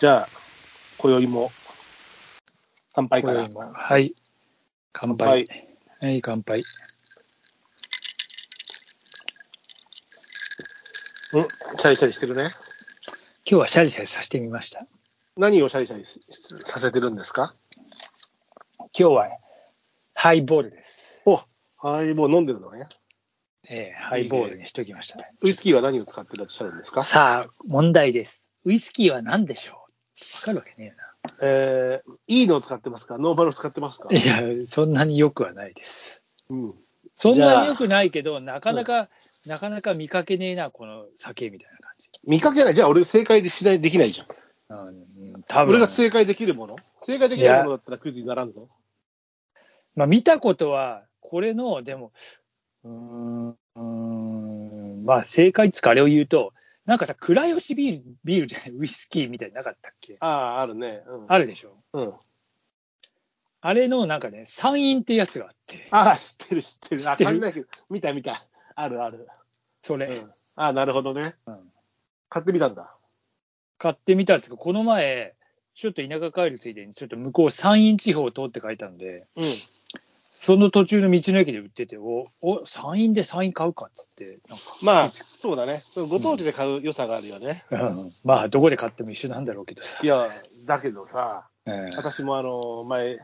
じゃあ、今宵も、乾杯から。はい。乾杯。はい、乾杯。うん、シャリシャリしてるね。今日はシャリシャリさせてみました。何をシャリシャリしさせてるんですか？今日はハイボールです。お、はい、もう飲んでるのね。ええハイボールにしときました。ウイスキーは何を使ってらっしゃるんですか？さあ、問題です。ウイスキーは何でしょう？わかるわけねえー、いいのを使ってますか？ノーマルを使ってますか？えな。いや、そんなに良くはないです。うん。そんなに良くないけど、なかなか、なかなか見かけねえな、この酒みたいな感じ。見かけない。じゃあ俺正解でしない、できないじゃん。うん、多分俺が正解できるもの？正解できないものだったらクイズにならんぞ。まあ、見たことは、これの、でも、うーん、うーんまあ、正解っつうか、あれを言うと、なんかさ、倉吉ビール、ビールじゃない、ウイスキーみたいなかったっけ？ああ、あるね。うん。あるでしょ？うん。あれの、なんかね、山陰ってやつがあって、ああ、知ってる、知ってる。あ、知ってる？感じないけど、見た見た。あるある。それ、うん。ああ、なるほどね。うん買ってみたんだ。買ってみたんですけど、この前、ちょっと田舎帰るついでに、ちょっと向こう山陰地方を通って書いたんで、うん。その途中の道の駅で売ってて、お、お、山陰で山陰買うかっつって、なんか、まあ、そうだね。そのご当地で買う良さがあるよね。うんまあ、どこで買っても一緒なんだろうけどさ。いや、だけどさ、ええ私もあの、前、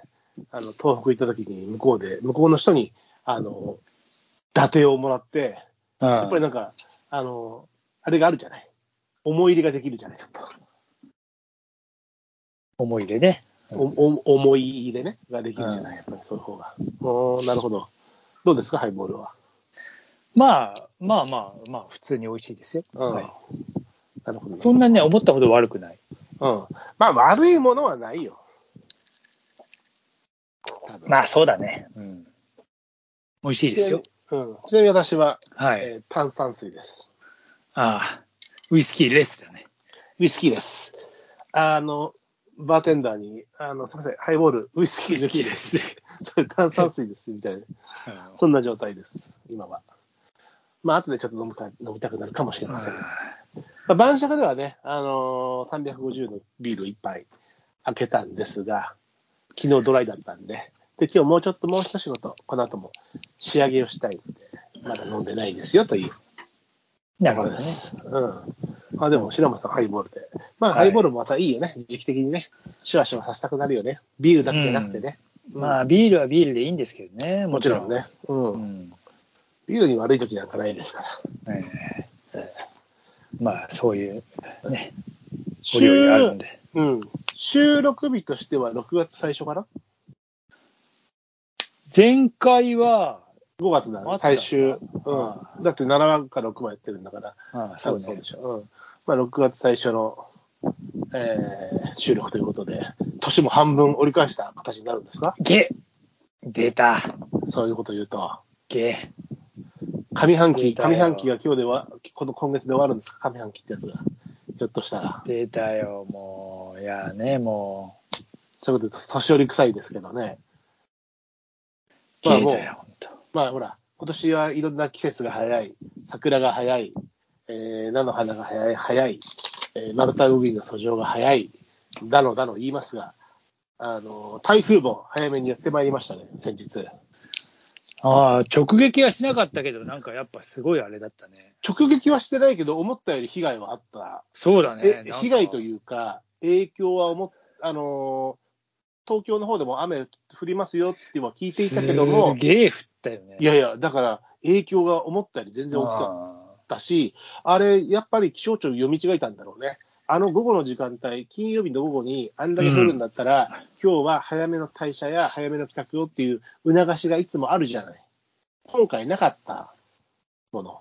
あの、東北行った時に向こうで、向こうの人に、あの、伊達をもらって、うんやっぱりなんか、あの、あれがあるじゃない。思い入れができるじゃない、ちょっと。思い出ね。おお思い入れね、ができるじゃない、やっぱりそういう方が。おーなるほど。どうですか、ハイボールは？まあ、まあまあ、まあ、普通に美味しいですよ。うん。はい、なるほど、ね。そんなにね、思ったほど悪くない。うん。まあ、悪いものはないよ。まあ、そうだね。うん。美味しいですよ。うん。ちなみに私は、はい。えー炭酸水です。ああ、ウイスキーレスだね。ウイスキーです。あの、バーテンダーに、あの、すみません、ハイボール、ウイスキーウイスキーです。それ炭酸水です、みたいな。そんな状態です、今は。まあ、後でちょっと飲むか飲みたくなるかもしれません。まあ、晩酌ではね、あのー350のビール1杯開けたんですが、昨日ドライだったんで、で、今日もうちょっともう一仕事、この後も仕上げをしたいので、まだ飲んでないですよというなるほどね。うん。まあでも、白松さんハイボールで。まあ、はいハイボールもまたいいよね。時期的にね。シュワシュワさせたくなるよね。ビールだけじゃなくてね。まあ、ビールはビールでいいんですけどね。もちろんね。うん。うん。ビールに悪い時なんかないですから。ええまあ、そういう、ね、お料理があるんで。うん。収録日としては6月最初かな？前回は、?5 月だね、末最終。うあん。だって7話か6話やってるんだから。ああそうで。しょ。うん。まあ6月最初の、えー収録ということで、年も半分折り返した形になるんですか？ゲ出た。そういうこと言うと。ゲ上半期、上半期が今日では、この今月で終わるんですか？上半期ってやつが。ひょっとしたら。出たよ、もう。いやね、もそういうこと言うと、年寄り臭いですけどね。う、まあ。まあほら、今年はいろんな季節が早い、桜が早い、えー菜の花が早い、早い、えー、丸太海の遡上が早い、だのだの言いますが、あの、台風も早めにやってまいりましたね、先日。ああ、直撃はしなかったけど、なんかやっぱすごいあれだったね。直撃はしてないけど、思ったより被害はあった。そうだねえ。被害とう。いうか、影響は思っ、あのー東京の方でも雨降りますよっては聞いていたけどもす、げえ降ったよね。いやいや、だから影響が思ったより全然大きかあったし、あれ、やっぱり気象庁読み違えたんだろうね。あの午後の時間帯、金曜日の午後にあんだけ降るんだったら、今日は早めの退社や早めの帰宅をっていう促しがいつもあるじゃない。今回なかったもの。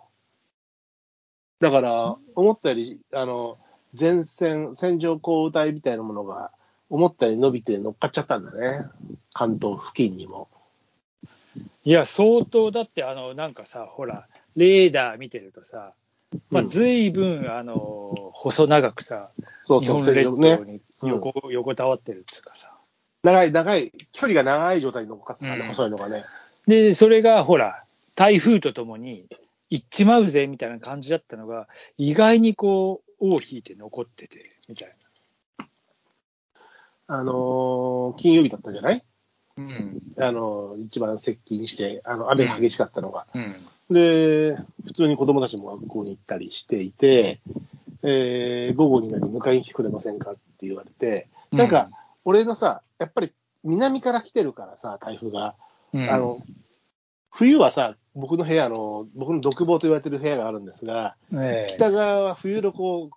だから、思ったより、あの、前線、線状降雨帯みたいなものが、思ったより伸びて乗っかっちゃったんだね。関東付近にも。いや、相当、だって、あの、なんかさ、ほら、レーダー見てるとさ、まあ、うんずいぶん、あの、細長くさ、日そうそう、本列島線状ね。に横,、横たわってるっていうかさ。長い、長い、距離が長い状態に乗っかってたね、うん細いのがね。で、それが、ほら、台風とともに、行っちまうぜみたいな感じだったのが、意外にこう、尾を引いて残ってて、みたいな。あのー金曜日だったじゃない？うん。あのー一番接近して、あの、雨が激しかったのが。うん。で、普通に子供たちも学校に行ったりしていて、えー午後になり迎えに来てくれませんかって言われて、なんか、俺のさ、やっぱり南から来てるからさ、台風が。うん、あの、冬はさ、僕の部屋の、僕の独房と言われてる部屋があるんですが、ええ北側は冬のこう、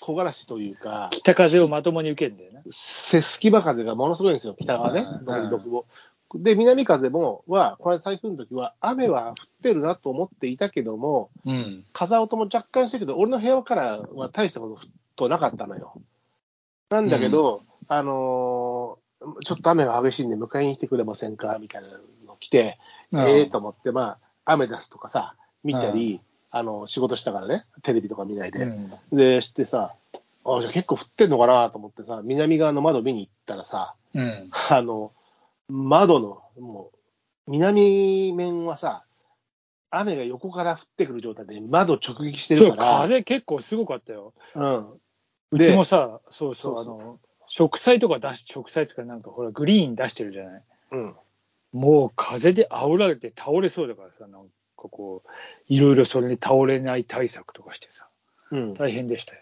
木枯らしというか、北風をまともに受けるんだよね。せ隙間風がものすごいんですよ、北側ね独房。で、南風も、は、これ台風の時は、雨は降ってるなと思っていたけども、うん。風音も若干してるけど、俺の部屋からは大したことなかったのよ。なんだけど、あのーちょっと雨が激しいんで迎えに来てくれませんか？みたいなの来て、ええと思って、まあ、アメダスとかさ、見たり、あの、仕事したからね、テレビとか見ないで。うんで、してさ、あ、じゃあ結構降ってんのかなと思ってさ、南側の窓見に行ったらさ、うん。あの、窓の、もう、南面はさ、雨が横から降ってくる状態で窓直撃してるから、風結構すごかったよ。うん。うちもさ、そうそう、そうそうあの、植栽とか出し、植栽つかなんかほら、グリーン出してるじゃない。うん。もう風で煽られて倒れそうだからさ、なんかこう、いろいろそれに倒れない対策とかしてさ、うん。大変でしたよ。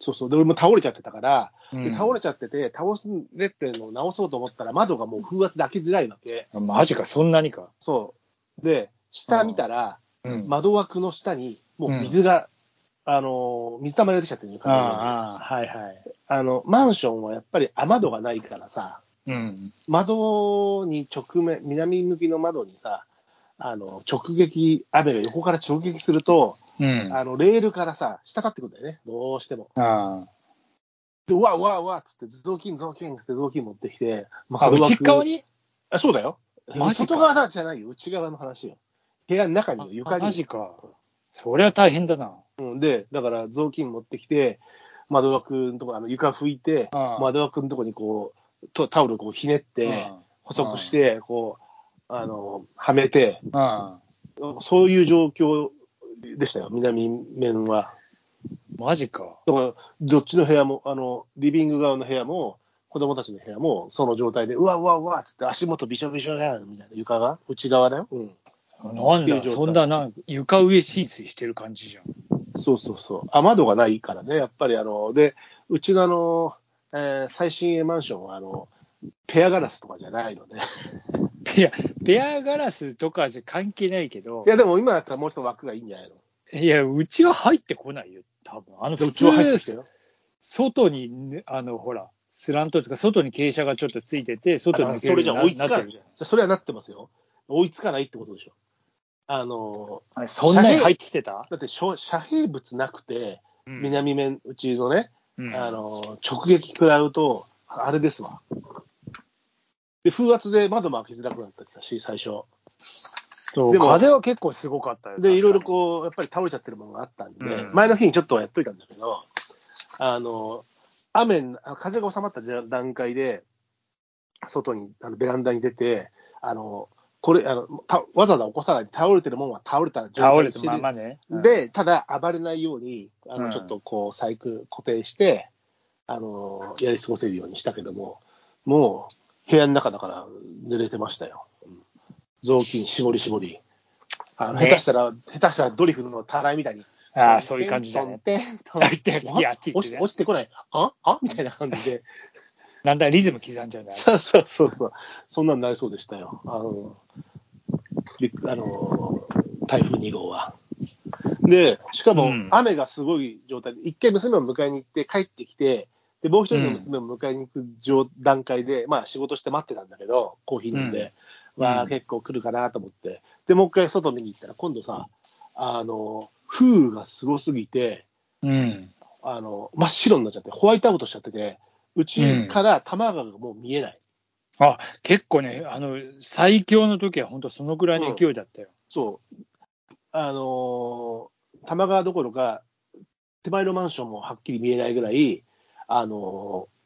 そうそう。で、俺も倒れちゃってたから、うんで倒れちゃってて、倒すんでってのを直そうと思ったら、窓がもう風圧で開けづらいわけ。マジか、そんなにか。そう。で、下見たら、うん。窓枠の下に、もう水が、あのー、水たまりができちゃってるよ、ああ、ああはいはい。あの、マンションはやっぱり雨戸がないからさ、うん。窓に直面、南向きの窓にさ、あの、直撃、雨が横から直撃すると、うん。ああの、レールからさ、滴ってくるんだよね、どうしても。あ。で、うわうわうわっつって、雑巾雑巾っつって雑巾持ってきて、まあ、内側に？あ、そうだよ。外側じゃないよ、内側の話よ。部屋の中によ、床あに。マジか。そりゃ大変だな。うん、で、だから雑巾持ってきて、窓枠のとこ、あの床拭いて、ああ窓枠のとこにこう、とタオルこうひねって、細くして、こう、あの、はめて、あそういう状況でしたよ、南面は。マジか。だから、どっちの部屋も、あの、リビング側の部屋も、子供たちの部屋も、その状態で、うわうわうわっつって、足元びしょびしょやん、みたいな、床が、内側だよ。うん。なんだ、っていう状態そんな、なんか床上浸水してる感じじゃん。そうそうそう。雨戸がないからね、やっぱりあの、で、うちのあの、えー最新鋭マンションは、あの、ペアガラスとかじゃないので。いや、ペアガラスとかじゃ関係ないけどい、や、でも今だったらもう一つ枠がいいんじゃないの？いや、うちは入ってこないよ、多分あの普でうちは入って通きたよ。外にね、あの、ほら、スラントですか、外に傾斜がちょっとついてて、外にそれじゃ追いつかない。それはなってますよ。追いつかないってことでしょ。あの、ん。そんなに入ってきてた、だって遮遮蔽物なくて、うん南面、うちのね、うんあの、直撃食らうと、あれですわ。で、風圧で窓も開きづらくなったし、最初。そうでも風は結構すごかったよ。で、いろいろう。こう、やっぱり倒れちゃってるものがあったんで、うん前の日にちょっとはやっといたんだけど、あの、雨、あ風が収まった段階で、外に、あのベランダに出て、あの、これ、あの、たわざわざ起こさないで、倒れてるもんは倒れた状態にしてる。ままね。うん、で、ただ暴れないように、あの、うんちょっとこう、細工固定して、あの、やり過ごせるようにしたけども、もう、部屋の中だから濡れてましたよ。うん雑巾、絞り絞り。あの、ね下手したら、下手したらドリフのたらいみたいに。ああ、そういう感じだね。落ちてね落ちてこない。ああ？みたいな感じで。だんだんリズム刻んじゃうんだよ。そうそうそうそう。そんなんなりそうでしたよ。あの、あの、台風2号は。で、しかもうん雨がすごい状態で、一回娘を迎えに行って帰ってきて、で、もう一人の娘を迎えに行く状段階で、まあ仕事して待ってたんだけど、コーヒー飲んで、うんわあ、うん結構来るかなと思って。で、もう一回外見に行ったら、今度さ、あの、風雨がすごすぎて、うん。あの、真っ白になっちゃって、ホワイトアウトしちゃってて、うちから多摩川がもう見えない。あ、結構ね、あの、最強の時は本当そのぐらいの勢いだったよ。そう。あのー、多摩川どころか、手前のマンションもはっきり見えないぐらい、あのー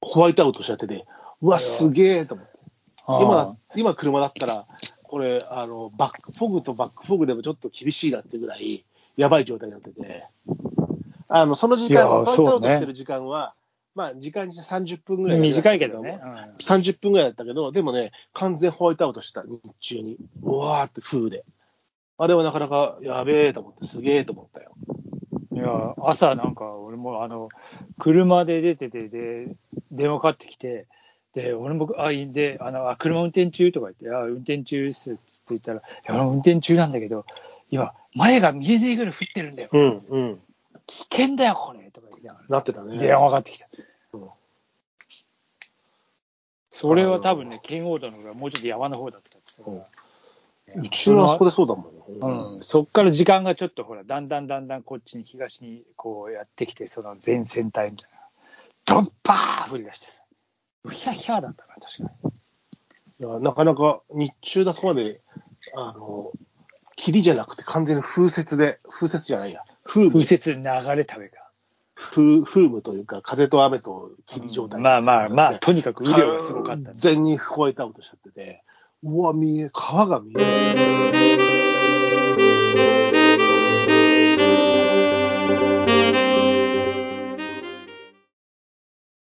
ホワイトアウトしちゃってて、うわ、すげえと思って。今、今車だったら、これ、あの、バック、フォグとバックフォグでもちょっと厳しいなってぐらい、やばい状態になってて、あの、その時間、ホワイトアウトしてる時間は、まあ、時間にして30分ぐらい。短いけどね。。うん30分ぐらいだったけど、でもね、完全ホワイトアウトした、日中に。うわーって風で。あれはなかなかやべえと思って、すげえと思ったよ。いや、朝なんか、俺もあの、車で出てて、で、電話かかってきて、で、俺も、あ、いいんで、あの、あ、車運転中とか言って、あ、運転中ですっつって言ったら、いや、俺運転中なんだけど、今、前が見えねえぐらい降ってるんだよ。うん、うん。危険だよ、これとか言いながら。なってたね。電話かかってきたうん。それは多分ね、圏央道の方がもうちょっと山の方だったって言ってたからうちはあそこでそうだもん。うん、そっから時間がちょっとほら、だんだんだんだんこっちに東にこうやってきて、その前線帯みたいな、ドンパー降り出してさ、うひゃひゃだったな、確かいやなかなか日中だそこまで、あの、霧じゃなくて完全に風雪で、風雪じゃないや、風風雪流れたべか。風風雨というか、風と雨と霧状態、まあまあまあ、とにかく雨量がすごかった、完全にホワイトアウトしちゃってて、うわ、見え、川が見える。